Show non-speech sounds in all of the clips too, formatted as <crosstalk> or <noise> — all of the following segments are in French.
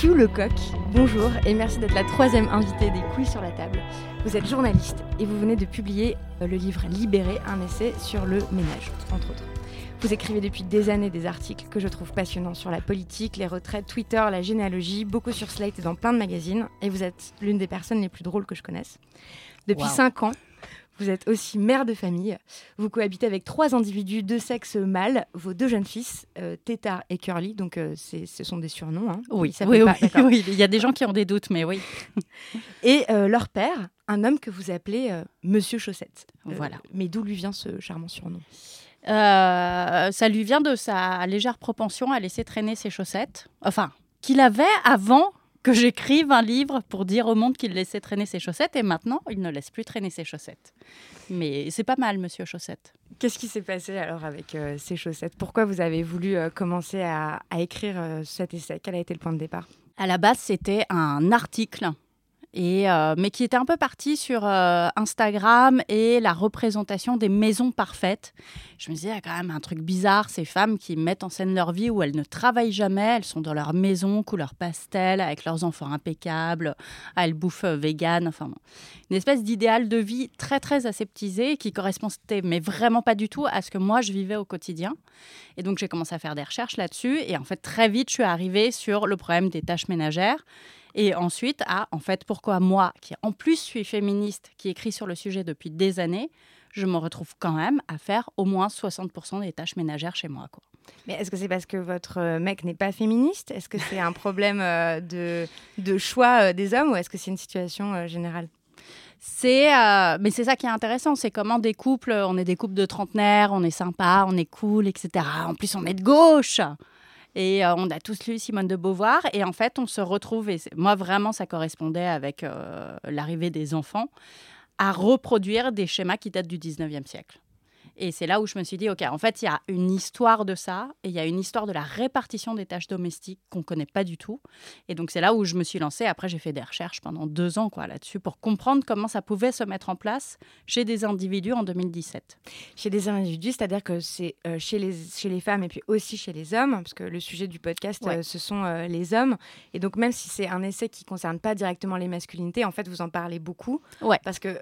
Titiou Lecoq, bonjour et merci d'être la troisième invitée des couilles sur la table. Vous êtes journaliste et vous venez de publier euh, le livre Libéré, un essai sur le ménage, entre autres. Vous écrivez depuis des années des articles que je trouve passionnants sur la politique, les retraites, Twitter, la généalogie, beaucoup sur Slate et dans plein de magazines, et vous êtes l'une des personnes les plus drôles que je connaisse. Depuis Wow. 5 ans, vous êtes aussi mère de famille. Vous cohabitez avec trois individus de sexe mâle, vos deux jeunes fils, euh, Tétard et Curly, donc euh, ce sont des surnoms. hein. Oui, s'appellent oui, pas- <laughs> oui, il y a des gens qui ont des doutes, mais oui. <laughs> Et euh, leur père, un homme que vous appelez euh, Monsieur Chaussette. Voilà. Mais d'où lui vient ce charmant surnom? Ça lui vient de sa légère propension à laisser traîner ses chaussettes. Enfin, qu'il avait avant que j'écrive un livre pour dire au monde qu'il laissait traîner ses chaussettes, et maintenant, il ne laisse plus traîner ses chaussettes. Mais c'est pas mal, monsieur Chaussette. Qu'est-ce qui s'est passé alors avec euh, ces chaussettes? Pourquoi vous avez voulu euh, commencer à, à écrire euh, cet essai? Quel a été le point de départ? À la base, c'était un article, et, euh, mais qui était un peu parti sur euh, Instagram et la représentation des maisons parfaites. Je me disais, il y a quand même un truc bizarre, ces femmes qui mettent en scène leur vie où elles ne travaillent jamais, elles sont dans leur maison, couleur pastel, avec leurs enfants impeccables, ah, elles bouffent euh, vegan, enfin bon. Une espèce d'idéal de vie très très aseptisé qui correspondait, mais vraiment pas du tout à ce que moi je vivais au quotidien. Et donc j'ai commencé à faire des recherches là-dessus, et en fait très vite je suis arrivée sur le problème des tâches ménagères. Et ensuite, à en fait, pourquoi moi, qui en plus suis féministe, qui écrit sur le sujet depuis des années, je me retrouve quand même à faire au moins 60% des tâches ménagères chez moi. Quoi. Mais est-ce que c'est parce que votre euh, mec n'est pas féministe? Est-ce que c'est un problème euh, de, de choix euh, des hommes ou est-ce que c'est une situation euh, générale? C'est, euh, mais c'est ça qui est intéressant, c'est comment des couples, on est des couples de trentenaires, on est sympa, on est cool, etc. En plus, on est de gauche. Et euh, on a tous lu Simone de Beauvoir. Et en fait, on se retrouve, et moi vraiment, ça correspondait avec euh, l'arrivée des enfants, à reproduire des schémas qui datent du 19e siècle. Et c'est là où je me suis dit, OK, en fait, il y a une histoire de ça, et il y a une histoire de la répartition des tâches domestiques qu'on ne connaît pas du tout. Et donc, c'est là où je me suis lancée. Après, j'ai fait des recherches pendant deux ans quoi, là-dessus pour comprendre comment ça pouvait se mettre en place chez des individus en 2017. Chez des individus, c'est-à-dire que c'est euh, chez, les, chez les femmes et puis aussi chez les hommes, parce que le sujet du podcast, Ouais. euh, ce sont euh, les hommes. Et donc, même si c'est un essai qui ne concerne pas directement les masculinités, en fait, vous en parlez beaucoup. Ouais. Parce que,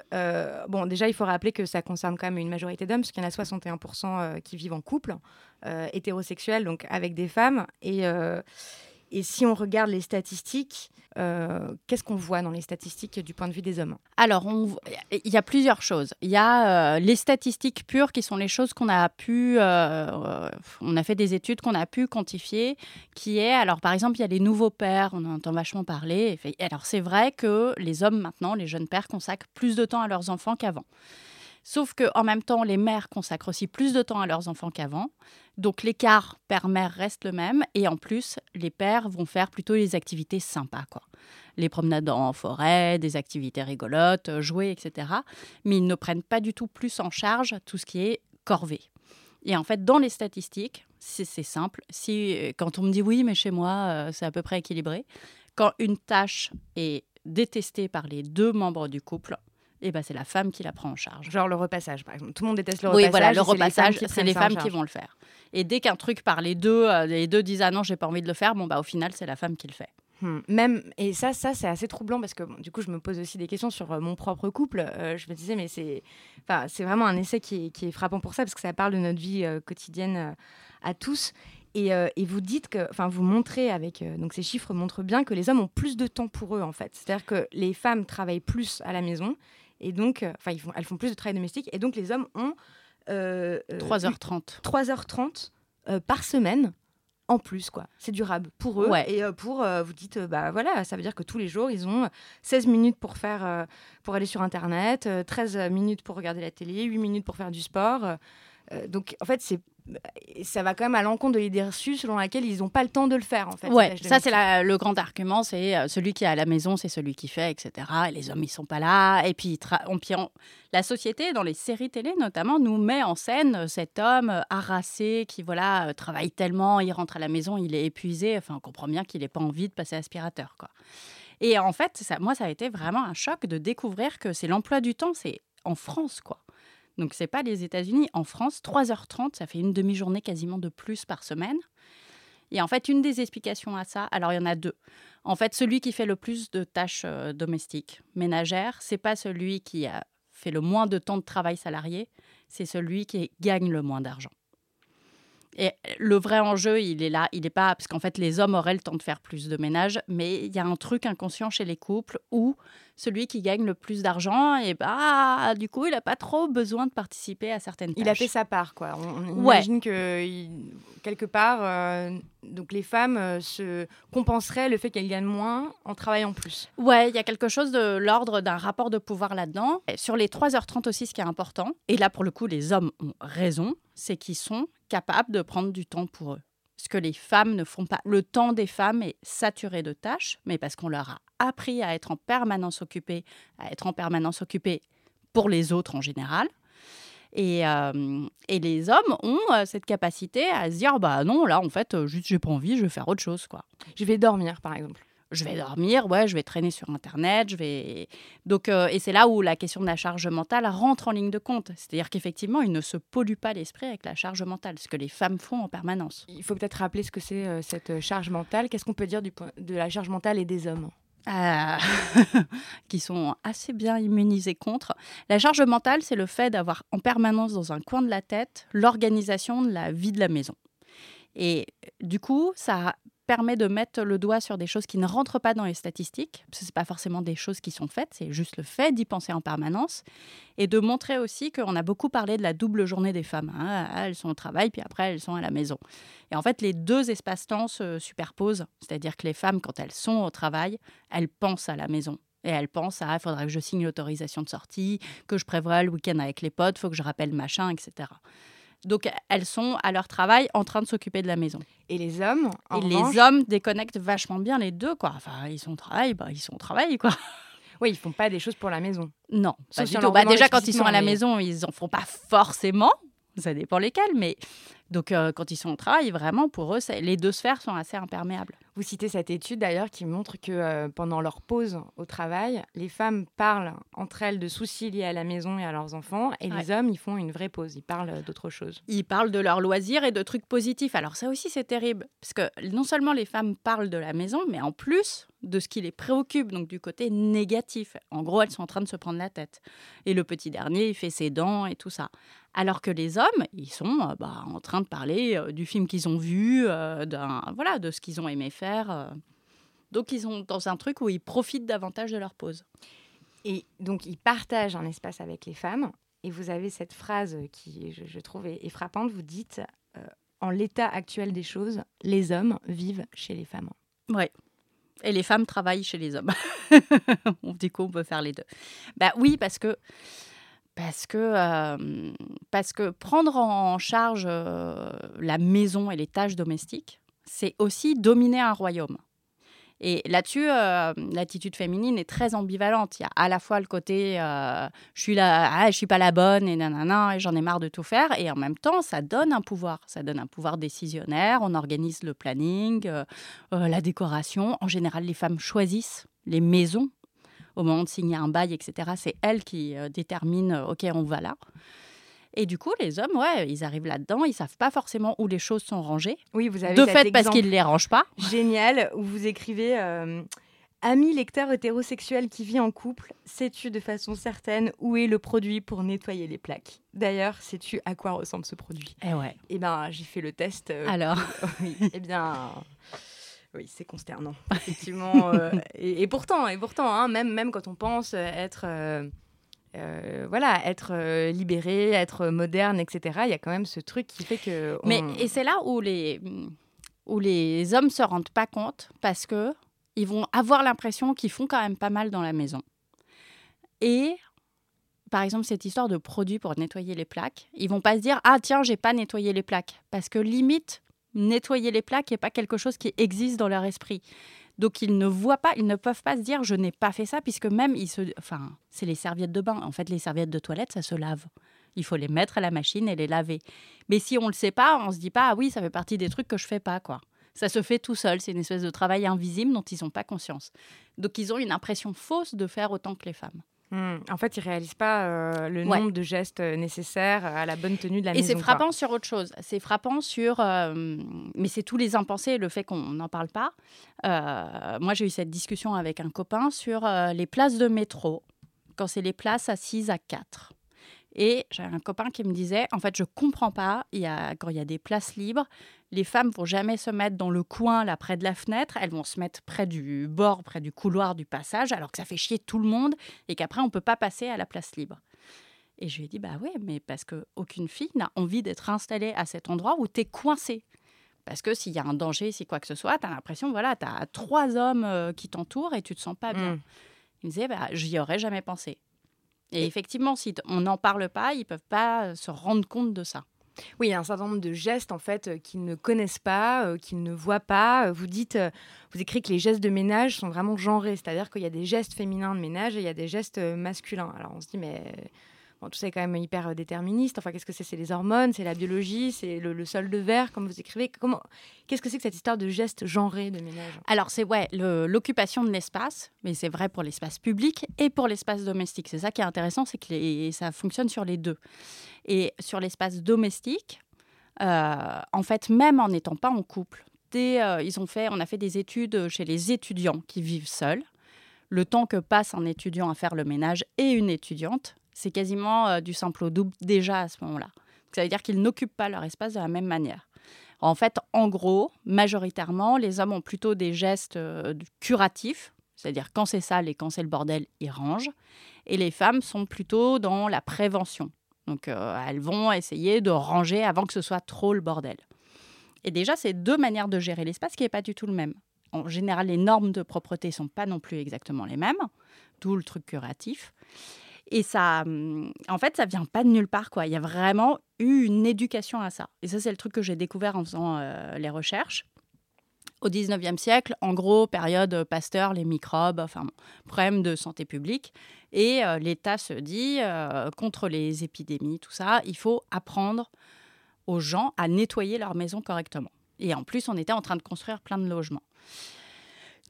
bon, déjà, il faut rappeler que ça concerne quand même une majorité d'hommes, parce qu'il y en a 61% euh, qui vivent en couple, euh, hétérosexuels, donc avec des femmes. Et, euh, et si on regarde les statistiques, qu'est-ce qu'on voit dans les statistiques du point de vue des hommes? Alors, il y a plusieurs choses. Il y a les statistiques pures qui sont les choses qu'on a pu, on a fait des études qu'on a pu quantifier, qui est, alors par exemple, il y a les nouveaux pères, on en entend vachement parler. Alors, c'est vrai que les hommes maintenant, les jeunes pères, consacrent plus de temps à leurs enfants qu'avant. Sauf que en même temps, les mères consacrent aussi plus de temps à leurs enfants qu'avant. Donc l'écart père-mère reste le même. Et en plus, les pères vont faire plutôt les activités sympas, quoi. Les promenades en forêt, des activités rigolotes, jouer, etc. Mais ils ne prennent pas du tout plus en charge tout ce qui est corvée. Et en fait, dans les statistiques, c'est simple. Si, quand on me dit oui, mais chez moi, euh, c'est à peu près équilibré, quand une tâche est détestée par les deux membres du couple, eh ben, c'est la femme qui la prend en charge. Genre le repassage, par exemple. Tout le monde déteste le oui, repassage. Oui, voilà, le et repassage, c'est les femmes, qui, vont le faire. Et dès qu'un truc par les deux, euh, les deux disent ah non, j'ai pas envie de le faire, bon bah au final c'est la femme qui le fait. Hmm. Même et ça, ça c'est assez troublant parce que bon, du coup je me pose aussi des questions sur euh, mon propre couple. Euh, je me disais mais c'est, enfin c'est vraiment un essai qui est, qui est, frappant pour ça parce que ça parle de notre vie quotidienne à tous. Et, et, vous dites que, enfin, vous montrez avec, donc ces chiffres montrent bien que les hommes ont plus de temps pour eux en fait. C'est-à-dire que les femmes travaillent plus à la maison et donc, euh, enfin, elles font plus de travail domestique. Et donc, les hommes ont 3h30. Euh, 3h30 euh, par semaine en plus, quoi. C'est durable pour eux. Et pour, vous dites, bah voilà, ça veut dire que tous les jours, ils ont 16 minutes pour faire, pour aller sur Internet, 13 minutes pour regarder la télé, 8 minutes pour faire du sport. donc, en fait, c'est ça va quand même à l'encontre de l'idée reçue selon laquelle ils n'ont pas le temps de le faire en fait. Ouais, ça c'est le grand argument, c'est euh, celui qui est à la maison, c'est celui qui fait, etc. Et les hommes ils sont pas là. Et puis, on, la société dans les séries télé notamment nous met en scène euh, cet homme euh, harassé qui voilà travaille tellement, il rentre à la maison, il est épuisé. Enfin, on comprend bien qu'il n'ait pas envie de passer aspirateur quoi. Et en fait, ça, moi ça a été vraiment un choc de découvrir que c'est l'emploi du temps, c'est en France quoi. Donc, ce n'est pas les États-Unis. En France, 3h30, ça fait une demi-journée quasiment de plus par semaine. Et en fait, une des explications à ça, alors il y en a deux. En fait, celui qui fait le plus de tâches euh, domestiques, ménagères, c'est pas celui qui fait le moins de temps de travail salarié, c'est celui qui gagne le moins d'argent. Et le vrai enjeu, il est là, il n'est pas parce qu'en fait les hommes auraient le temps de faire plus de ménage, mais il y a un truc inconscient chez les couples où celui qui gagne le plus d'argent, et bah du coup il n'a pas trop besoin de participer à certaines tâches. Il a fait sa part, quoi. On, imagine que quelque part, euh, donc les femmes euh, se compenseraient le fait qu'elles gagnent moins en travaillant plus. Ouais, il y a quelque chose de l'ordre d'un rapport de pouvoir là-dedans. Sur les 3h30 aussi, ce qui est important, et là pour le coup les hommes ont raison, c'est qu'ils sont capables de prendre du temps pour eux. Ce que les femmes ne font pas. Le temps des femmes est saturé de tâches, mais parce qu'on leur a appris à être en permanence occupées, à être en permanence occupées pour les autres en général. Et, euh, les hommes ont euh, cette capacité à se dire bah non, là en fait, juste j'ai pas envie, je vais faire autre chose quoi. Je vais dormir par exemple je vais dormir, ouais, je vais traîner sur Internet, je vais... Donc, euh, et c'est là où la question de la charge mentale rentre en ligne de compte. C'est-à-dire qu'effectivement, il ne se pollue pas l'esprit avec la charge mentale, ce que les femmes font en permanence. Il faut peut-être rappeler ce que c'est euh, cette charge mentale. Qu'est-ce qu'on peut dire du point de la charge mentale et des hommes? Euh, <laughs> qui sont assez bien immunisés contre. La charge mentale, c'est le fait d'avoir en permanence dans un coin de la tête l'organisation de la vie de la maison. Et du coup, ça permet de mettre le doigt sur des choses qui ne rentrent pas dans les statistiques, ce n'est pas forcément des choses qui sont faites, c'est juste le fait d'y penser en permanence, et de montrer aussi qu'on a beaucoup parlé de la double journée des femmes. Hein. Elles sont au travail, puis après elles sont à la maison. Et en fait, les deux espaces-temps se superposent, c'est-à-dire que les femmes, quand elles sont au travail, elles pensent à la maison. Et elles pensent à, il faudra que je signe l'autorisation de sortie, que je prévoie le week-end avec les potes, faut que je rappelle machin, etc. Donc, elles sont à leur travail en train de s'occuper de la maison. Et les hommes Et les hommes déconnectent vachement bien les deux, quoi. Enfin, ils sont au travail, bah, ils sont au travail, quoi. <laughs> Oui, ils font pas des choses pour la maison. Non, pas du tout. Bah, déjà, quand ils sont à la maison, ils en font pas forcément. Ça dépend lesquels, mais donc, euh, quand ils sont au travail, vraiment, pour eux, les deux sphères sont assez imperméables. Vous citez cette étude d'ailleurs qui montre que euh, pendant leur pause au travail, les femmes parlent entre elles de soucis liés à la maison et à leurs enfants, et les hommes, ils font une vraie pause, ils parlent d'autre chose. Ils parlent de leurs loisirs et de trucs positifs. Alors ça aussi, c'est terrible, parce que non seulement les femmes parlent de la maison, mais en plus de ce qui les préoccupe, donc du côté négatif. En gros, elles sont en train de se prendre la tête. Et le petit dernier, il fait ses dents et tout ça. Alors que les hommes, ils sont euh, bah, en train de parler euh, du film qu'ils ont vu, euh, voilà, de ce qu'ils ont aimé faire. Donc ils sont dans un truc où ils profitent davantage de leur pause. Et donc ils partagent un espace avec les femmes. Et vous avez cette phrase qui, je, trouve, est, frappante. Vous dites, en l'état actuel des choses, les hommes vivent chez les femmes. Oui. Et les femmes travaillent chez les hommes. <laughs> du coup, on peut faire les deux. Bah oui, parce que parce que, parce que prendre en charge la maison et les tâches domestiques, c'est aussi dominer un royaume. Et là-dessus, l'attitude féminine est très ambivalente. Il y a à la fois le côté je suis là, ah, je suis pas la bonne et nanana, et j'en ai marre de tout faire. Et en même temps, ça donne un pouvoir. Ça donne un pouvoir décisionnaire. On organise le planning, euh, la décoration. En général, les femmes choisissent les maisons au moment de signer un bail, etc. C'est elles qui déterminent OK, on va là. Et du coup, les hommes, ouais, ils arrivent là-dedans, ils savent pas forcément où les choses sont rangées. Oui, vous avez de fait parce qu'ils les rangent pas. Génial, où vous écrivez. Euh, Ami lecteur hétérosexuel qui vit en couple, sais-tu de façon certaine où est le produit pour nettoyer les plaques? D'ailleurs, sais-tu à quoi ressemble ce produit? Eh ouais. Eh bien, j'ai fait le test. Euh, Alors <laughs> oui, Eh bien, oui, c'est consternant, <laughs> effectivement. Euh, et, pourtant, et pourtant hein, même, même quand on pense être euh, voilà, être euh, libéré, être moderne, etc. Il y a quand même ce truc qui fait que. Mais et c'est là où les où les hommes se rendent pas compte parce que ils vont avoir l'impression qu'ils font quand même pas mal dans la maison. Et par exemple, cette histoire de produits pour nettoyer les plaques, ils vont pas se dire ah tiens j'ai pas nettoyé les plaques parce que limite nettoyer les plaques n'est pas quelque chose qui existe dans leur esprit. Donc ils ne voient pas, ils ne peuvent pas se dire je n'ai pas fait ça puisque même ils se, enfin c'est les serviettes de bain. En fait les serviettes de toilette ça se lave. Il faut les mettre à la machine et les laver. Mais si on le sait pas, on se dit pas ah oui ça fait partie des trucs que je fais pas quoi. Ça se fait tout seul. C'est une espèce de travail invisible dont ils n'ont pas conscience. Donc ils ont une impression fausse de faire autant que les femmes. Hmm. En fait, ils réalisent pas euh, le nombre de gestes euh, nécessaires à la bonne tenue de la maison. Et c'est frappant sur autre chose. C'est frappant sur, euh, mais c'est tous les impensés, le fait qu'on n'en parle pas. moi, j'ai eu cette discussion avec un copain sur les places de métro, quand c'est les places assises à quatre. Et j'avais un copain qui me disait, en fait, je comprends pas, il y a, quand il y a des places libres, les femmes vont jamais se mettre dans le coin, là, près de la fenêtre, elles vont se mettre près du bord, près du couloir du passage, alors que ça fait chier tout le monde et qu'après, on peut pas passer à la place libre. Et je lui ai dit, bah oui, mais parce qu'aucune fille n'a envie d'être installée à cet endroit où tu es coincée. Parce que s'il y a un danger, si quoi que ce soit, tu as l'impression, voilà, tu as trois hommes euh, qui t'entourent et tu te sens pas bien. Mm. Il me disait, bah, j'y aurais jamais pensé. Et effectivement, si on n'en parle pas, ils peuvent pas euh, se rendre compte de ça. Oui, il y a un certain nombre de gestes en fait euh, qu'ils ne connaissent pas, euh, qu'ils ne voient pas. Vous dites, vous écrivez que les gestes de ménage sont vraiment genrés, c'est-à-dire qu'il y a des gestes féminins de ménage et il y a des gestes masculins. Alors on se dit mais tout ça est quand même hyper déterministe. Enfin, qu'est-ce que c'est? C'est les hormones, c'est la biologie, c'est le, sol de verre, comme vous écrivez. Comment Qu'est-ce que c'est que cette histoire de gestes genrés de ménage? Alors, c'est ouais, l'occupation de l'espace, mais c'est vrai pour l'espace public et pour l'espace domestique. C'est ça qui est intéressant, c'est que ça fonctionne sur les deux. Et sur l'espace domestique, euh, en fait, même en n'étant pas en couple, euh, ils ont fait, on a fait des études chez les étudiants qui vivent seuls. Le temps que passe un étudiant à faire le ménage et une étudiante, c'est quasiment euh, du simple au double déjà à ce moment-là. Ça veut dire qu'ils n'occupent pas leur espace de la même manière. En fait, en gros, majoritairement, les hommes ont plutôt des gestes euh, curatifs, c'est-à-dire quand c'est sale et quand c'est le bordel, ils rangent. Et les femmes sont plutôt dans la prévention. Donc, euh, elles vont essayer de ranger avant que ce soit trop le bordel. Et déjà, c'est deux manières de gérer l'espace qui n'est pas du tout le même. En général, les normes de propreté sont pas non plus exactement les mêmes, d'où le truc curatif. Et ça, hum, en fait, ça vient pas de nulle part, quoi. Il y a vraiment eu une éducation à ça. Et ça, c'est le truc que j'ai découvert en faisant euh, les recherches. Au 19e siècle, en gros, période Pasteur, les microbes, enfin, problème de santé publique. Et euh, l'État se dit, euh, contre les épidémies, tout ça, il faut apprendre aux gens à nettoyer leur maison correctement. Et en plus, on était en train de construire plein de logements.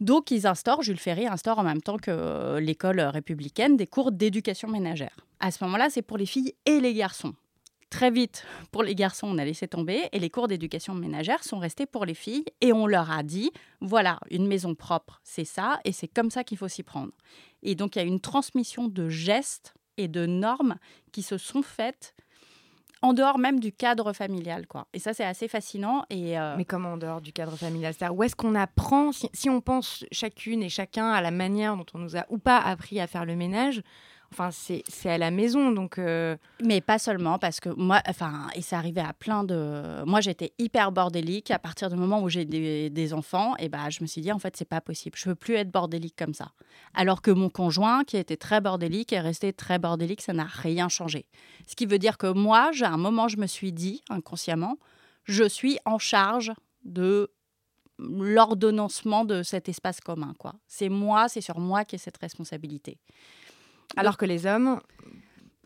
Donc, ils instaurent, Jules Ferry instaure en même temps que euh, l'école républicaine des cours d'éducation ménagère. À ce moment-là, c'est pour les filles et les garçons. Très vite, pour les garçons, on a laissé tomber et les cours d'éducation ménagère sont restés pour les filles et on leur a dit voilà, une maison propre, c'est ça et c'est comme ça qu'il faut s'y prendre. Et donc, il y a une transmission de gestes et de normes qui se sont faites en dehors même du cadre familial, quoi. Et ça, c'est assez fascinant. Et euh, Mais comment en dehors du cadre familial? Où est-ce qu'on apprend, si, on pense chacune et chacun à la manière dont on nous a ou pas appris à faire le ménage, Enfin, c'est à la maison, donc. euh, Mais pas seulement, parce que moi, enfin, et c'est arrivé à plein de. Moi, j'étais hyper bordélique. À partir du moment où j'ai des, enfants, et ben, je me suis dit, en fait, c'est pas possible. Je veux plus être bordélique comme ça. Alors que mon conjoint, qui était très bordélique, est resté très bordélique, ça n'a rien changé. Ce qui veut dire que moi, à un moment, je me suis dit, inconsciemment, je suis en charge de l'ordonnancement de cet espace commun. quoi. C'est moi, c'est sur moi ai cette responsabilité. Alors que les hommes,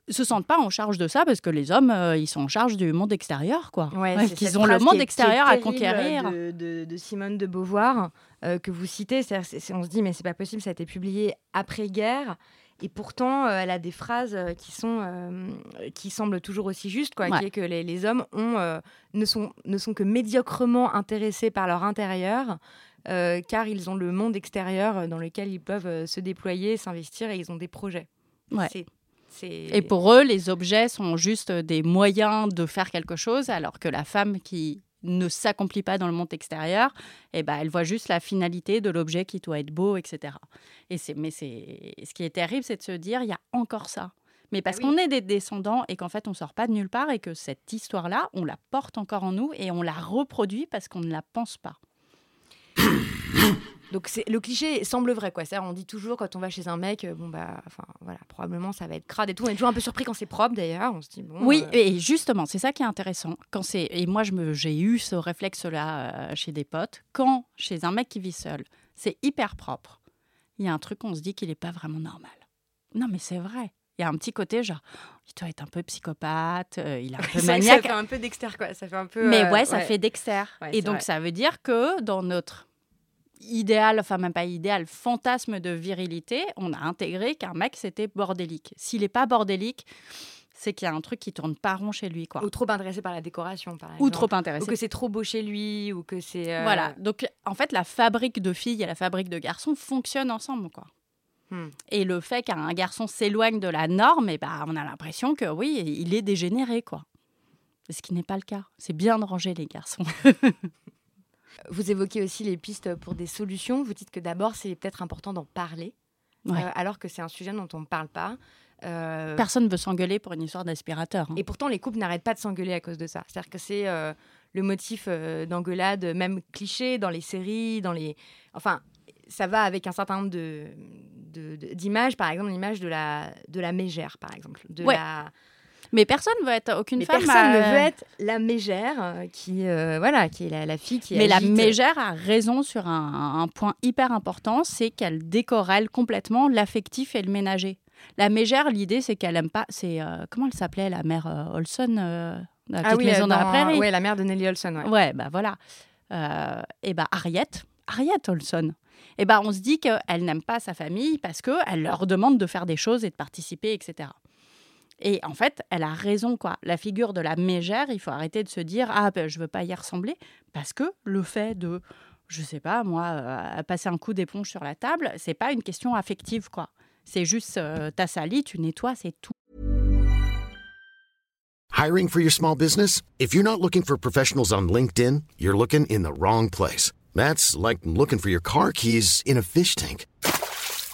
se sentent pas en charge de ça parce que les hommes, euh, ils sont en charge du monde extérieur, quoi. Ouais, Ouais, qu'ils ont le monde est- extérieur à conquérir. terrible De, de- de Simone de Beauvoir, euh, que vous citez. On se dit, mais c'est pas possible, ça a été publié après-guerre. Et pourtant, euh, elle a des phrases euh, qui, sont, euh, qui semblent toujours aussi justes, quoi, Ouais. qui est que les, les hommes ont, euh, ne, sont, ne sont que médiocrement intéressés par leur intérieur, euh, car ils ont le monde extérieur euh, dans lequel ils peuvent euh, se déployer, s'investir, et ils ont des projets. Ouais. Et pour eux, les objets sont juste des moyens de faire quelque chose, alors que la femme qui ne s'accomplit pas dans le monde extérieur, eh ben, elle voit juste la finalité de l'objet qui doit être beau, etc. Et c'est, mais c'est, ce qui est terrible, c'est de se dire, il y a encore ça. Mais parce Ah oui. qu'on est des descendants et qu'en fait, on sort pas de nulle part et que cette histoire-là, on la porte encore en nous et on la reproduit parce qu'on ne la pense pas. Donc le cliché semble vrai quoi. On dit toujours quand on va chez un mec, euh, bon bah, enfin voilà, probablement ça va être crade et tout. On est toujours un peu surpris quand c'est propre d'ailleurs. On se dit bon. Oui, euh, et justement, c'est ça qui est intéressant. Quand c'est et moi, je me, j'ai eu ce réflexe-là euh, chez des potes. Quand chez un mec qui vit seul, c'est hyper propre. Il y a un truc, on se dit qu'il n'est pas vraiment normal. Non, mais c'est vrai. Il y a un petit côté genre, il doit être un peu psychopathe, euh, il est un <laughs> peu ça, ça maniaque. fait un peu Dexter quoi. Ça fait un peu. Mais ouais, ça fait Dexter. Ouais, et donc, vrai. ça veut dire que dans notre idéal, enfin même pas idéal, fantasme de virilité, on a intégré qu'un mec, c'était bordélique. S'il n'est pas bordélique, c'est qu'il y a un truc qui tourne pas rond chez lui, quoi. Ou trop intéressé par la décoration par exemple. Ou trop Ou intéressé. que c'est trop beau chez lui, ou que c'est. euh, Voilà. Donc, en fait, la fabrique de filles et la fabrique de garçons fonctionnent ensemble, quoi. Hmm. Et le fait qu'un garçon s'éloigne de la norme, et ben, on a l'impression que oui, il est dégénéré, quoi. Ce qui n'est pas le cas. C'est bien de ranger les garçons. <laughs> Vous évoquez aussi les pistes pour des solutions. Vous dites que d'abord c'est peut-être important d'en parler, Ouais. euh, alors que c'est un sujet dont on ne parle pas. Euh, Personne ne veut s'engueuler pour une histoire d'aspirateur. hein. Et pourtant, les couples n'arrêtent pas de s'engueuler à cause de ça. C'est-à-dire que c'est euh, le motif d'engueulade, même cliché dans les séries, dans les. Enfin, ça va avec un certain nombre de d'images, par exemple l'image de la de la mégère, par exemple. De Ouais. la... Mais personne veut être aucune Mais femme. personne ne veut être la mégère, euh, qui euh, voilà, qui est la, la fille qui. Mais la mégère a raison sur un, un point hyper important, c'est qu'elle décorrèle complètement l'affectif et le ménager. La mégère, l'idée, c'est qu'elle aime pas. C'est euh, comment elle s'appelait la mère euh, Olson, euh, la Ah oui, maison dans la dans- prairie? ouais, la mère de Nelly Olson. Ouais. Ouais, bah voilà. Et bah Harriet, Harriet Olson. Et bah on se dit qu'elle n'aime pas sa famille parce qu'elle leur demande de faire des choses et de participer, etc. Et en fait, elle a raison, quoi. La figure de la mégère, il faut arrêter de se dire ah ben, je veux pas y ressembler parce que le fait de je sais pas moi euh, passer un coup d'éponge sur la table, c'est pas une question affective, quoi. C'est juste euh, t'as sali, tu nettoies, c'est tout. Hiring for your small business? If you're not looking for professionals on LinkedIn, you're looking in the wrong place. That's like looking for your car keys in a fish tank.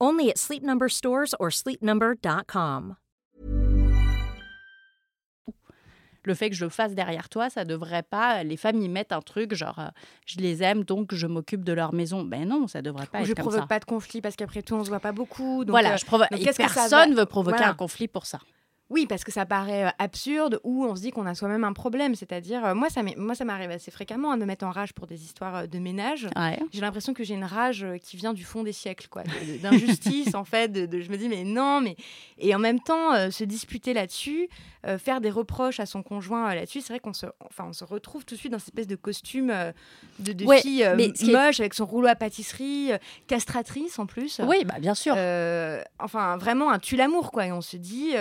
Only at Sleep Number stores or sleepnumber.com. le fait que je le fasse derrière toi, ça devrait pas. Les femmes y mettent un truc genre, euh, je les aime donc je m'occupe de leur maison. Ben non, ça devrait pas Ou être je comme provoque ça. pas de conflit parce qu'apertout on se voit pas beaucoup. donc, voilà, euh, je provoque. et qu'est-ce que ça personne va- veut provoquer Voilà. un conflit pour ça. Oui, parce que ça paraît euh, absurde ou on se dit qu'on a soi-même un problème. C'est-à-dire, euh, moi, ça m'arrive assez fréquemment hein, de me mettre en rage pour des histoires euh, de ménage. Ouais. J'ai l'impression que j'ai une rage qui vient du fond des siècles, quoi, d'injustice <laughs> en fait. De, de- je me dis mais non, mais et en même temps euh, se disputer là-dessus, euh, faire des reproches à son conjoint euh, là-dessus, c'est vrai qu'on se, enfin, on se retrouve tout de suite dans cette espèce de costume de, de Ouais, fille est- moche avec son rouleau à pâtisserie, castratrice en plus. Oui, bah, bien sûr. Enfin, vraiment un tue l'amour, quoi. Et on se dit,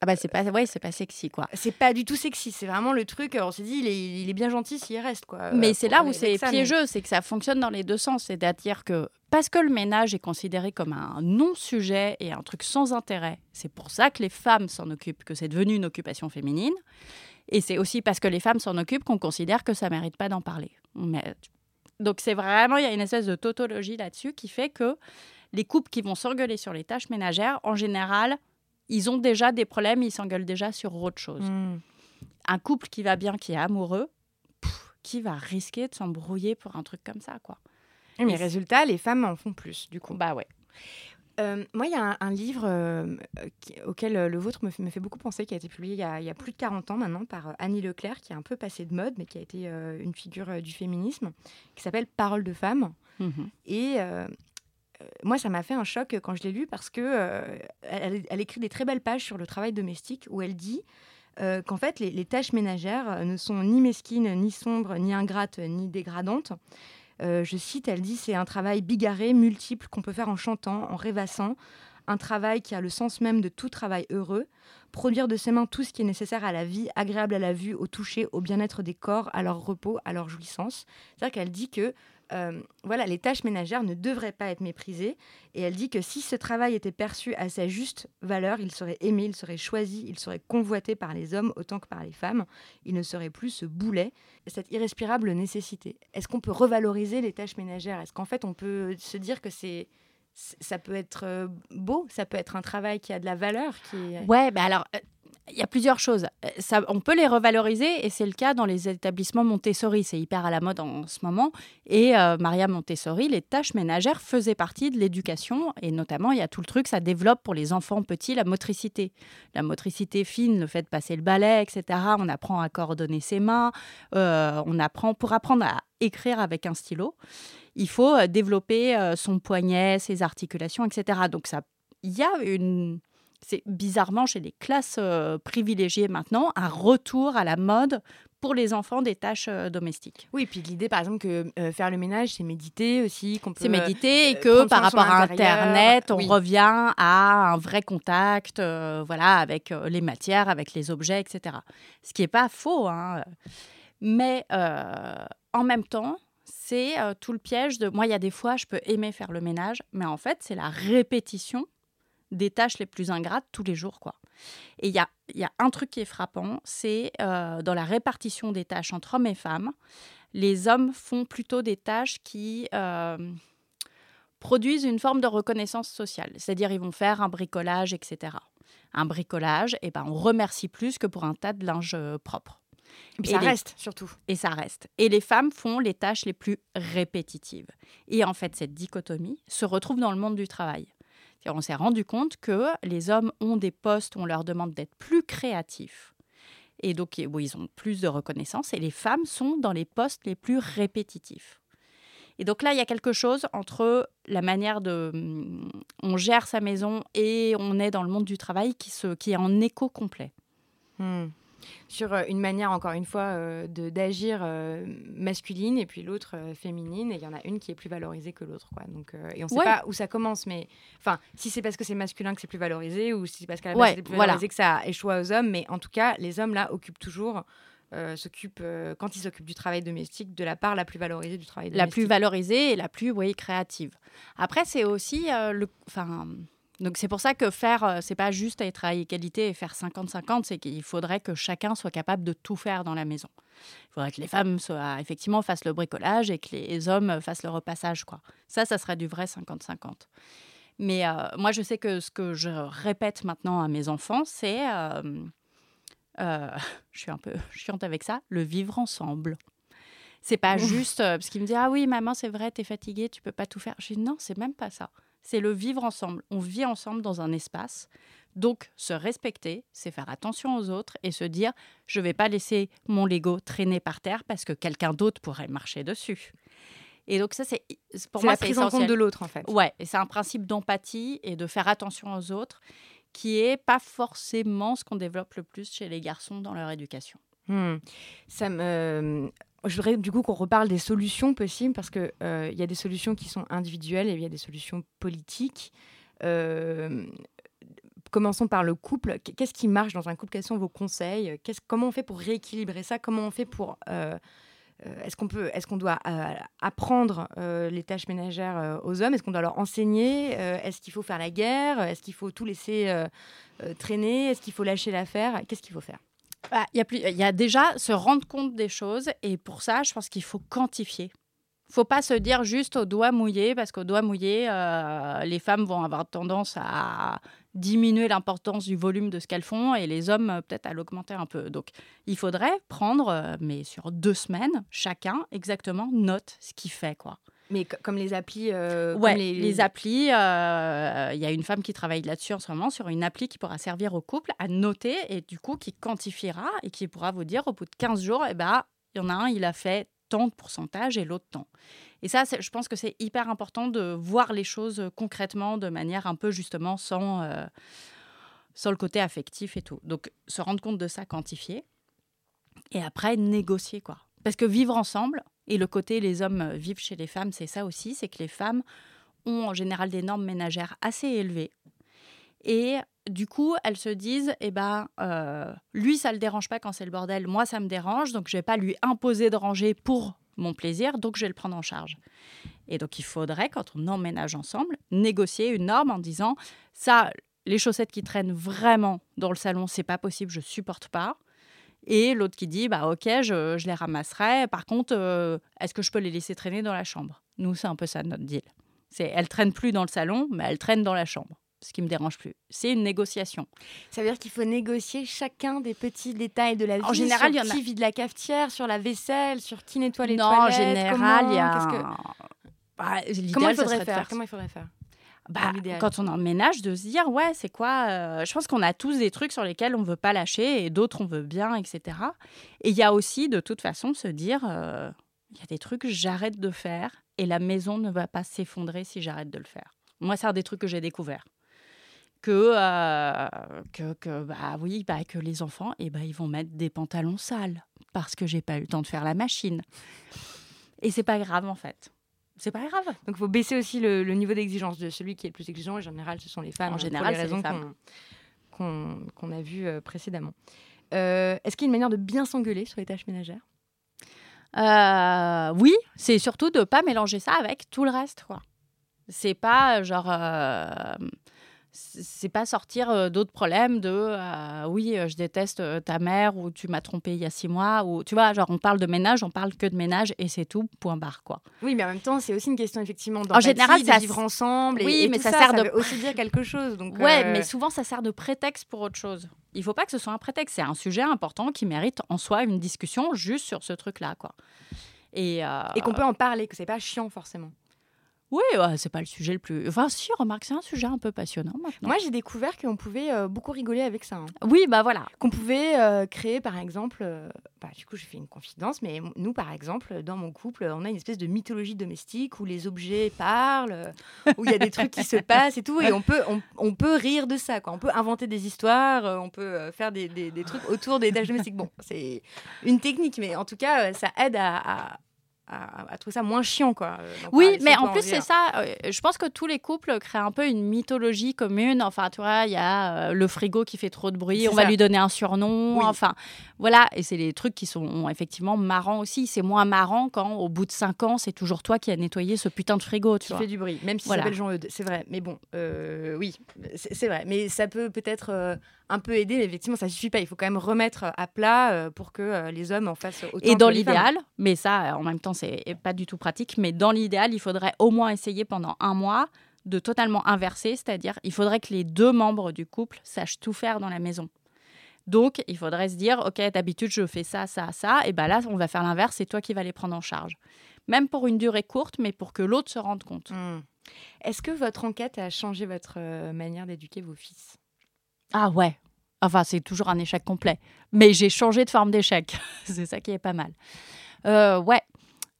Ah bah, c'est pas, ouais, c'est pas sexy, quoi. c'est pas du tout sexy. C'est vraiment le truc. euh, On se dit, il est, il est bien gentil s'il reste, quoi. Mais Euh, c'est là où c'est mais- piégeux, c'est que ça fonctionne dans les deux sens. C'est-à-dire que parce que le ménage est considéré comme un non-sujet et un truc sans intérêt, c'est pour ça que les femmes s'en occupent, que c'est devenu une occupation féminine. Et c'est aussi parce que les femmes s'en occupent qu'on considère que ça mérite pas d'en parler. Mais- Donc c'est vraiment, il y a une espèce de tautologie là-dessus qui fait que les couples qui vont s'engueuler sur les tâches ménagères, en général, ils ont déjà des problèmes, ils s'engueulent déjà sur autre chose Mm. un couple qui va bien, qui est amoureux, pff, qui va risquer de s'embrouiller pour un truc comme ça, quoi. Oui, Mais Et- résultat, les femmes en font plus, du coup. Bah ouais. Euh, moi, il y a un, un livre euh, qui- auquel euh, le vôtre me, fait- me fait beaucoup penser, qui a été publié il y a, il y a plus de 40 ans maintenant par Annie Leclerc, qui est un peu passée de mode, mais qui a été une figure du féminisme, qui s'appelle Parole de femme. Mhm. Et moi, ça m'a fait un choc quand je l'ai lu parce que euh, elle, écrit des très belles pages sur le travail domestique où elle dit euh, qu'en fait, les, tâches ménagères euh, ne sont ni mesquines, ni sombres, ni ingrates, ni dégradantes. Euh, je cite, elle dit c'est un travail bigarré, multiple, qu'on peut faire en chantant, en rêvassant, un travail qui a le sens même de tout travail heureux, produire de ses mains tout ce qui est nécessaire à la vie, agréable à la vue, au toucher, au bien-être des corps, à leur repos, à leur jouissance. C'est-à-dire qu'elle dit que euh, voilà, les tâches ménagères ne devraient pas être méprisées. Et elle dit que si ce travail était perçu à sa juste valeur, il serait aimé, il serait choisi, il serait convoité par les hommes autant que par les femmes. Il ne serait plus ce boulet, cette irrespirable nécessité. Est-ce qu'on peut revaloriser les tâches ménagères? Est-ce qu'en fait on peut se dire que c'est ça peut être euh, beau, ça peut être un travail qui a de la valeur, qui. Ouais, bah alors, euh, il y a plusieurs choses. Euh, on peut les revaloriser et c'est le cas dans les établissements Montessori. C'est hyper à la mode en, ce moment. Et euh, Maria Montessori, les tâches ménagères faisaient partie de l'éducation. Et notamment, il y a tout le truc, ça développe pour les enfants petits la motricité. La motricité fine, le fait de passer le balai, etc. On apprend à coordonner ses mains. Euh, on apprend, pour apprendre à écrire avec un stylo, il faut développer son poignet, ses articulations, etc. Donc, ça, il y a une c'est bizarrement chez les classes euh, privilégiées maintenant un retour à la mode pour les enfants des tâches euh, domestiques. Oui, puis l'idée par exemple que euh, faire le ménage, c'est méditer aussi, qu'on peut... C'est méditer et que par rapport à. Internet, on Oui. revient à un vrai contact voilà, avec les matières, avec les objets, etc. Ce qui n'est pas faux. hein. Mais en même temps, c'est tout le piège de... Moi, il y a des fois, je peux aimer faire le ménage, mais en fait, c'est la répétition des tâches les plus ingrates tous les jours. quoi. Et il y a, y a un truc qui est frappant, c'est euh, dans la répartition des tâches entre hommes et femmes, les hommes font plutôt des tâches qui euh, produisent une forme de reconnaissance sociale. C'est-à-dire, ils vont faire un bricolage, etc. Un bricolage, et ben, on remercie plus que pour un tas de linge euh, propre. Et puis Et ça les- reste surtout. Et ça reste. Et les femmes font les tâches les plus répétitives. Et en fait, cette dichotomie se retrouve dans le monde du travail. On s'est rendu compte que les hommes ont des postes où on leur demande d'être plus créatifs. Et donc, où ils ont plus de reconnaissance. Et les femmes sont dans les postes les plus répétitifs. Et donc là, il y a quelque chose entre la manière de... hum, On gère sa maison et on est dans le monde du travail qui, se, qui est en écho complet. Hmm. Sur euh, une manière, encore une fois, euh, d'agir euh, masculine et puis l'autre féminine. Et il y en a une qui est plus valorisée que l'autre. Donc, et on ne sait Ouais. pas où ça commence. Mais enfin, si c'est parce que c'est masculin que c'est plus valorisé ou si c'est parce qu'à la Ouais, c'était plus voilà. valorisé que ça échoue aux hommes. Mais en tout cas, les hommes, là, occupent toujours... euh, euh, quand ils s'occupent du travail domestique, de la part la plus valorisée du travail la domestique. plus valorisée et la plus oui, créative. Après, c'est aussi euh, le. Donc c'est pour ça que faire, euh, c'est pas juste être à égalité et faire 50-50, c'est qu'il faudrait que chacun soit capable de tout faire dans la maison. Il faudrait que les femmes soient, effectivement fassent le bricolage et que les hommes fassent le repassage. Quoi. Ça, ça serait du vrai 50-50. Mais euh, moi, je sais que ce que je répète maintenant à mes enfants, c'est, euh, euh, <laughs> je suis un peu <laughs> chiante avec ça, le vivre ensemble. C'est pas juste parce qu'il me dit ah oui maman c'est vrai t'es fatiguée tu peux pas tout faire. Je dis non c'est même pas ça. C'est le vivre ensemble. On vit ensemble dans un espace. Donc, se respecter, c'est faire attention aux autres et se dire je ne vais pas laisser mon Lego traîner par terre parce que quelqu'un d'autre pourrait marcher dessus. Et donc ça, c'est pour moi, la prise en compte de l'autre, en fait. Ouais, et c'est un principe d'empathie et de faire attention aux autres qui est pas forcément ce qu'on développe le plus chez les garçons dans leur éducation. Hmm. Ça me... Je voudrais du coup qu'on reparle des solutions possibles parce qu'il euh, y a des solutions qui sont individuelles et il y a des solutions politiques. Euh, commençons par le couple. Qu'est-ce qui marche dans un couple? Quels sont vos conseils? Comment on fait pour rééquilibrer ça? Comment on fait pour euh, euh, est-ce qu'on est-ce qu'on doit apprendre les tâches ménagères aux hommes? Est-ce qu'on doit leur enseigner? Est-ce qu'il faut faire la guerre? Est-ce qu'il faut tout laisser traîner? Est-ce qu'il faut lâcher l'affaire? Qu'est-ce qu'il faut faire? Bah, il y, a déjà se rendre compte des choses et pour ça, je pense qu'il faut quantifier faut pas se dire juste au doigt mouillé, parce qu'au doigt mouillé, les femmes vont avoir tendance à diminuer l'importance du volume de ce qu'elles font et les hommes euh, peut-être à l'augmenter un peu. Donc il faudrait prendre, euh, mais sur deux semaines, chacun exactement note ce qu'il fait. quoi. Mais comme les applis euh, Ouais, les... applis, il y a une femme qui travaille là-dessus en ce moment, sur une appli qui pourra servir au couple à noter et du coup qui quantifiera et qui pourra vous dire au bout de 15 jours, eh ben, il y en a un, il a fait tant de pourcentage et l'autre tant. Et ça, je pense que c'est hyper important de voir les choses euh, concrètement de manière un peu justement sans, euh, sans le côté affectif et tout. Donc, se rendre compte de ça, quantifier. Et après, négocier, quoi. Parce que vivre ensemble, et le côté les hommes euh, vivent chez les femmes, c'est ça aussi, c'est que les femmes ont en général des normes ménagères assez élevées. Et du coup, elles se disent, eh ben, lui, ça le dérange pas quand c'est le bordel, moi, ça me dérange, donc je vais pas lui imposer de ranger pour mon plaisir, donc je vais le prendre en charge. Et donc il faudrait, quand on emménage ensemble, négocier une norme en disant ça, les chaussettes qui traînent vraiment dans le salon, c'est pas possible, je supporte pas. Et l'autre qui dit bah ok, je, je les ramasserai. Par contre, euh, est-ce que je peux les laisser traîner dans la chambre? Nous, c'est un peu ça notre deal. C'est elles traînent plus dans le salon, mais elles traînent dans la chambre ce qui me dérange plus. C'est une négociation. Ça veut dire qu'il faut négocier chacun des petits détails de la vie. En général, il y en a qui vide la cafetière, sur la vaisselle, sur qui nettoie les toilettes. Non, en général, il y a. Que... Bah, comment il faudrait faire, Comment il faudrait faire? Bah, quand on emménage, de se dire, ouais, c'est quoi euh, Je pense qu'on a tous des trucs sur lesquels on veut pas lâcher et d'autres on veut bien, etc. Et il y a aussi, de toute façon, se dire, euh, il y a des trucs que j'arrête de faire et la maison ne va pas s'effondrer si j'arrête de le faire. Moi, c'est un des trucs que j'ai découvert que, euh, que, que, bah oui, bah, que les enfants, et eh bah, ils vont mettre des pantalons sales parce que j'ai pas eu le temps de faire la machine. Et c'est pas grave en fait. C'est pas grave. Donc il faut baisser aussi le, niveau d'exigence de celui qui est le plus exigeant. En général, ce sont les femmes. En général, les raisons qu'on a vues euh, précédemment. Euh, est-ce qu'il y a une manière de bien s'engueuler sur les tâches ménagères? Oui, c'est surtout de pas mélanger ça avec tout le reste. C'est pas genre c'est pas sortir euh, d'autres problèmes de euh, oui euh, je déteste ta mère ou tu m'as trompé il y a six mois ou tu vois genre on parle de ménage on parle que de ménage et c'est tout point barre quoi. Oui mais en même temps c'est aussi une question effectivement en général de vivre ensemble et, oui mais ça, sert de aussi dire quelque chose donc ouais mais souvent ça sert de prétexte pour autre chose. Il faut pas que ce soit un prétexte c'est un sujet important qui mérite en soi une discussion juste sur ce truc là quoi. Et, et qu'on peut en parler que c'est pas chiant forcément oui, c'est pas le sujet le plus. Enfin, si, remarque, c'est un sujet un peu passionnant maintenant. Moi, j'ai découvert qu'on pouvait euh, beaucoup rigoler avec ça. Hein. Oui, bah voilà. Qu'on pouvait euh, créer, par exemple. Euh, bah, du coup, je fais une confidence, mais nous, par exemple, dans mon couple, on a une espèce de mythologie domestique où les objets parlent, où il y a des trucs qui se <laughs> passent et tout, et on peut, on, peut rire de ça. Quoi. On peut inventer des histoires, on peut faire des, des, trucs autour des tâches domestiques. Bon, c'est une technique, mais en tout cas, ça aide à à, trouver ça moins chiant quoi. Euh, oui, mais en plus c'est ça. Euh, je pense que tous les couples créent un peu une mythologie commune. Enfin, tu vois, il y a euh, le frigo qui fait trop de bruit, on va lui donner un surnom. Enfin, voilà. Et c'est les trucs qui sont effectivement marrants aussi. C'est moins marrant quand au bout de cinq ans, c'est toujours toi qui as nettoyé ce putain de frigo. Tu qui fait du bruit, même si s'appelle Jean-Eudes. C'est vrai. Mais bon, oui, c'est vrai. Mais ça peut peut-être un peu aider, mais effectivement, ça suffit pas. Il faut quand même remettre à plat pour que les hommes en fassent autant. Et dans l'idéal, mais ça, en même temps, c'est pas du tout pratique, mais dans l'idéal, il faudrait au moins essayer pendant un mois de totalement inverser, c'est-à-dire il faudrait que les deux membres du couple sachent tout faire dans la maison. Donc, il faudrait se dire, OK, d'habitude, je fais ça, ça, ça, et bien là, on va faire l'inverse, c'est toi qui vas les prendre en charge. Même pour une durée courte, mais pour que l'autre se rende compte. Hmm. Est-ce que votre enquête a changé votre euh, manière d'éduquer vos fils? Ah ouais. Enfin, c'est toujours un échec complet. Mais j'ai changé de forme d'échec. <laughs> c'est ça qui est pas mal. Euh, ouais,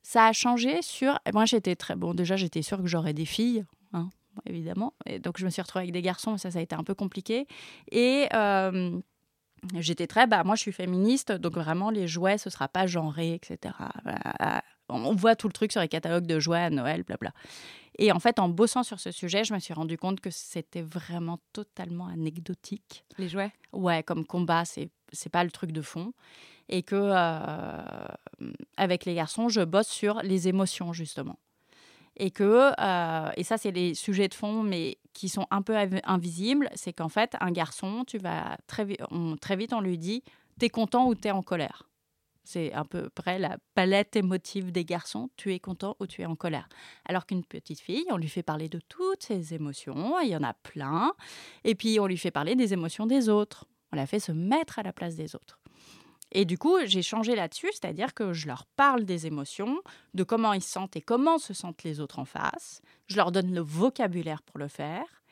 ça a changé sur. Moi, j'étais très. Bon, déjà, j'étais sûre que j'aurais des filles, hein, évidemment. Et donc, je me suis retrouvée avec des garçons, ça, ça a été un peu compliqué. Et. Euh, j'étais très, bah, moi je suis féministe, donc vraiment les jouets, ce sera pas genré, etc. On voit tout le truc sur les catalogues de jouets à Noël, blabla. Et en fait, en bossant sur ce sujet, je me suis rendu compte que c'était vraiment totalement anecdotique. Les jouets? Ouais, comme combat, c'est c'est pas le truc de fond. Et que euh, avec les garçons, je bosse sur les émotions justement. Et que euh, et ça, c'est les sujets de fond, mais qui sont un peu invisibles. C'est qu'en fait, un garçon, tu vas très, très vite, on lui dit, t'es content ou t'es en colère? C'est à peu près la palette émotive des garçons. Tu es content ou tu es en colère? Alors qu'une petite fille, on lui fait parler de toutes ses émotions. Il y en a plein. Et puis, on lui fait parler des émotions des autres. On la fait se mettre à la place des autres. Et du coup, j'ai changé là-dessus, c'est-à-dire que je leur parle des émotions, de comment ils se sentent et comment se sentent les autres en face. Je leur donne le vocabulaire pour le faire.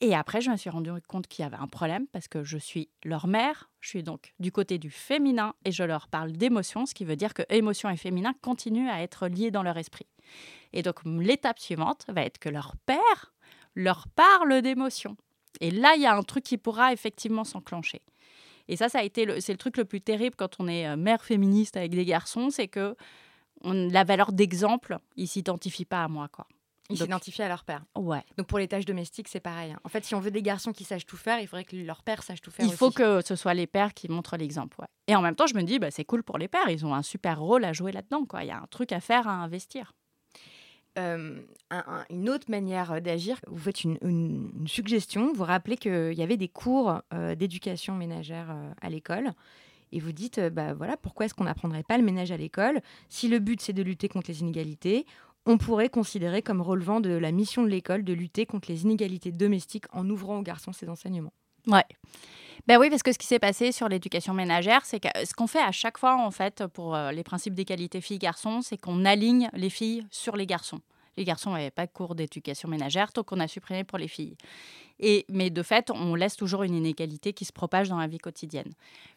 Et après, je me suis rendu compte qu'il y avait un problème parce que je suis leur mère, je suis donc du côté du féminin et je leur parle d'émotions, ce qui veut dire que émotion et féminin continuent à être liés dans leur esprit. Et donc, l'étape suivante va être que leur père leur parle d'émotions. Et là, il y a un truc qui pourra effectivement s'enclencher. Et ça, ça a été le, c'est le truc le plus terrible quand on est euh, mère féministe avec des garçons, c'est que la valeur d'exemple, ils s'identifient pas à moi, quoi. Ils s'identifient à leur père. Ouais. Donc pour les tâches domestiques, c'est pareil. Hein. En fait, si on veut des garçons qui sachent tout faire, il faudrait que leur père sache tout faire. Il faut que ce soit les pères qui montrent l'exemple. Ouais. Et en même temps, je me dis, bah, c'est cool pour les pères. Ils ont un super rôle à jouer là-dedans. Quoi. Il y a un truc à faire, à investir. Euh, une autre manière d'agir, vous faites une, suggestion, vous rappelez qu'il y avait des cours euh, d'éducation ménagère euh, à l'école. Et vous dites, bah voilà, pourquoi est-ce qu'on n'apprendrait pas le ménage à l'école? Si le but c'est de lutter contre les inégalités, on pourrait considérer comme relevant de la mission de l'école de lutter contre les inégalités domestiques en ouvrant aux garçons ces enseignements. Ouais. Ben oui, parce que ce qui s'est passé sur l'éducation ménagère, c'est que ce qu'on fait à chaque fois, en fait, pour euh, les principes d'égalité filles-garçons, c'est qu'on aligne les filles sur les garçons. Les garçons n'avaient pas de cours d'éducation ménagère, donc on a supprimé pour les filles. Et, mais de fait, on laisse toujours une inégalité qui se propage dans la vie quotidienne.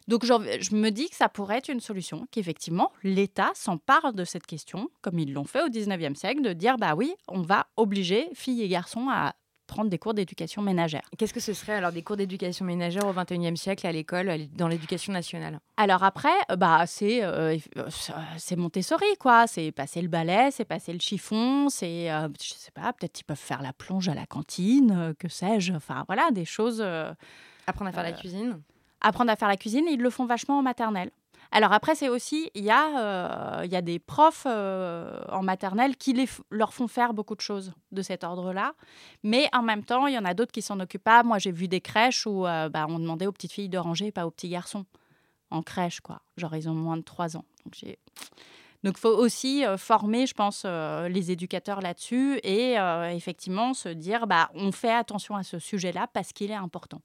Donc je me dis que ça pourrait être une solution, qu'effectivement l'État s'empare de cette question, comme ils l'ont fait au 19e siècle, de dire bah oui, on va obliger filles et garçons à prendre des cours d'éducation ménagère. Qu'est-ce que ce serait alors des cours d'éducation ménagère au XXIe siècle à l'école, dans l'éducation nationale? Alors après, euh, bah c'est euh, euh, c'est Montessori quoi. C'est passer le balai, c'est passer le chiffon, c'est je sais pas, peut-être ils peuvent faire la plonge à la cantine, que sais-je. Enfin voilà, des choses. Apprendre à faire la cuisine. Apprendre à faire la cuisine, ils le font vachement en maternelle. Alors après, c'est aussi, il y, a, euh, y a des profs euh, en maternelle qui les leur font faire beaucoup de choses de cet ordre-là. Mais en même temps, il y en a d'autres qui s'en occupent pas. Moi, j'ai vu des crèches où euh, bah, on demandait aux petites filles de ranger, pas aux petits garçons. En crèche, quoi. Genre, ils ont moins de 3 ans. Donc, j'ai... Donc, faut aussi former, je pense, les éducateurs là-dessus et effectivement se dire, bah, on fait attention à ce sujet-là parce qu'il est important.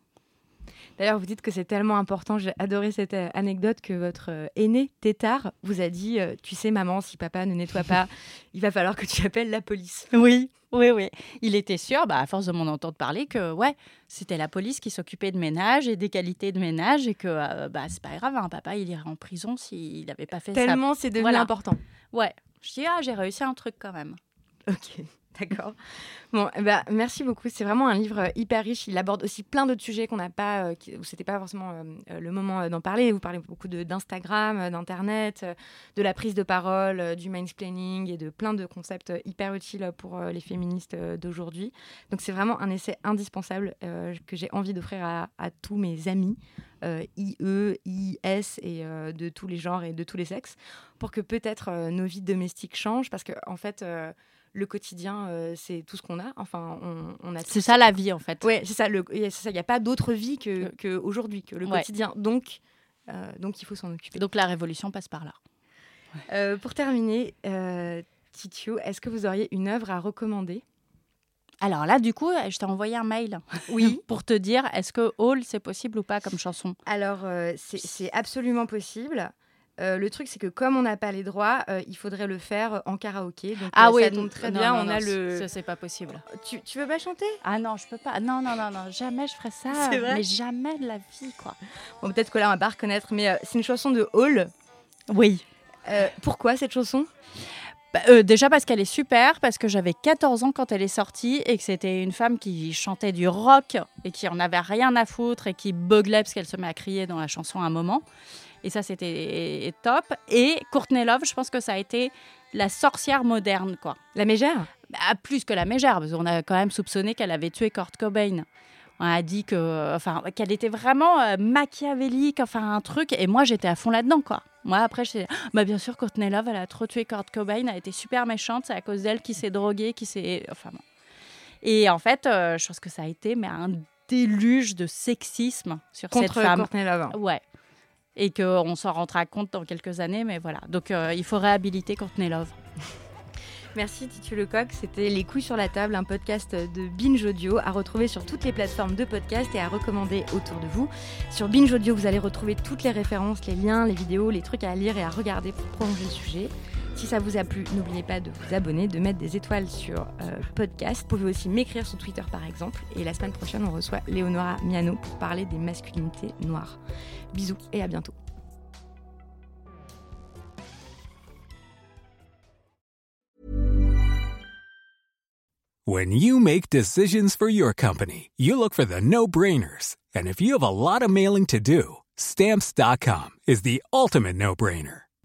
D'ailleurs, vous dites que c'est tellement important. J'ai adoré cette euh, anecdote que votre euh, aîné, Tétard, vous a dit euh, Tu sais, maman, si papa ne nettoie pas, <laughs> il va falloir que tu appelles la police. Oui, oui, oui. Il était sûr, bah, à force de m'en entendre parler, que ouais, c'était la police qui s'occupait de ménage et des qualités de ménage et que bah, c'est pas grave, hein, papa, il irait en prison s'il n'avait pas fait ça. Tellement c'est devenu important. Ouais. Je dis Ah, j'ai réussi un truc quand même. Ok. D'accord. Bon, bah, merci beaucoup. C'est vraiment un livre euh, hyper riche. Il aborde aussi plein d'autres sujets qu'on n'a pas, euh, où c'était pas forcément euh, le moment d'en parler. Vous parlez beaucoup d'Instagram, d'Internet, de la prise de parole, du mansplaining et de plein de concepts hyper utiles pour les féministes d'aujourd'hui. Donc c'est vraiment un essai indispensable que j'ai envie d'offrir à, à, tous mes amis, IE, IS et de tous les genres et de tous les sexes, pour que peut-être nos vies domestiques changent. Parce qu'en en fait le quotidien, euh, c'est tout ce qu'on a. Enfin, on, a. C'est ça la vie en fait. Oui, c'est ça. Il n'y a pas d'autre vie que, que aujourd'hui, que le quotidien. Donc, euh, donc il faut s'en occuper. Donc la révolution passe par là. Euh, pour terminer, Titio, est-ce que vous auriez une œuvre à recommander? Alors là, du coup, je t'ai envoyé un mail oui. <laughs> pour te dire est-ce que Hall, c'est possible ou pas comme chanson? Alors, c'est absolument possible. Euh, le truc, c'est que comme on n'a pas les droits, euh, il faudrait le faire en karaoké. Donc, Ah euh, oui, ça tombe très non, bien. non, on non, a le. Ça, c'est pas possible. Tu, tu veux pas chanter? Ah non, je peux pas. Non, non, non, non. Jamais je ferais ça. C'est vrai? Mais jamais de la vie, quoi. Bon, peut-être que là, on va pas reconnaître, mais euh, c'est une chanson de Hall. Oui. Euh, pourquoi cette chanson? Bah, euh, déjà parce qu'elle est super, parce que j'avais 14 ans quand elle est sortie et que c'était une femme qui chantait du rock et qui en avait rien à foutre et qui beuglait parce qu'elle se met à crier dans la chanson à un moment. Et ça, c'était top. Et Courtney Love, je pense que ça a été la sorcière moderne, quoi. La mégère? Bah, plus que la mégère, parce qu'on a quand même soupçonné qu'elle avait tué Kurt Cobain. On a dit que, enfin, qu'elle était vraiment euh, machiavélique, enfin un truc. Et moi, j'étais à fond là-dedans, quoi. Moi, après, je bah bien sûr, Courtney Love, elle a trop tué Kurt Cobain, elle a été super méchante. C'est à cause d'elle qui s'est droguée, qui s'est, enfin bon. Et en fait, euh, je pense que ça a été mais un déluge de sexisme sur cette contre femme. Courtney Love. Ouais. Et qu'on s'en rendra compte dans quelques années, mais voilà. Donc, euh, il faut réhabiliter Courtney Love. <laughs> Merci Titu Lecoq, c'était Les couilles sur la table, un podcast de Binge Audio à retrouver sur toutes les plateformes de podcast et à recommander autour de vous. Sur Binge Audio, vous allez retrouver toutes les références, les liens, les vidéos, les trucs à lire et à regarder pour prolonger le sujet. Si ça vous a plu, n'oubliez pas de vous abonner, de mettre des étoiles sur euh, podcast. Vous pouvez aussi m'écrire sur Twitter par exemple. Et la semaine prochaine, on reçoit Léonora Miano pour parler des masculinités noires. Bisous et à bientôt. When you make decisions for your company, you look for the no brainers. And if you have a lot of mailing to do, stamps.com is the ultimate no brainer.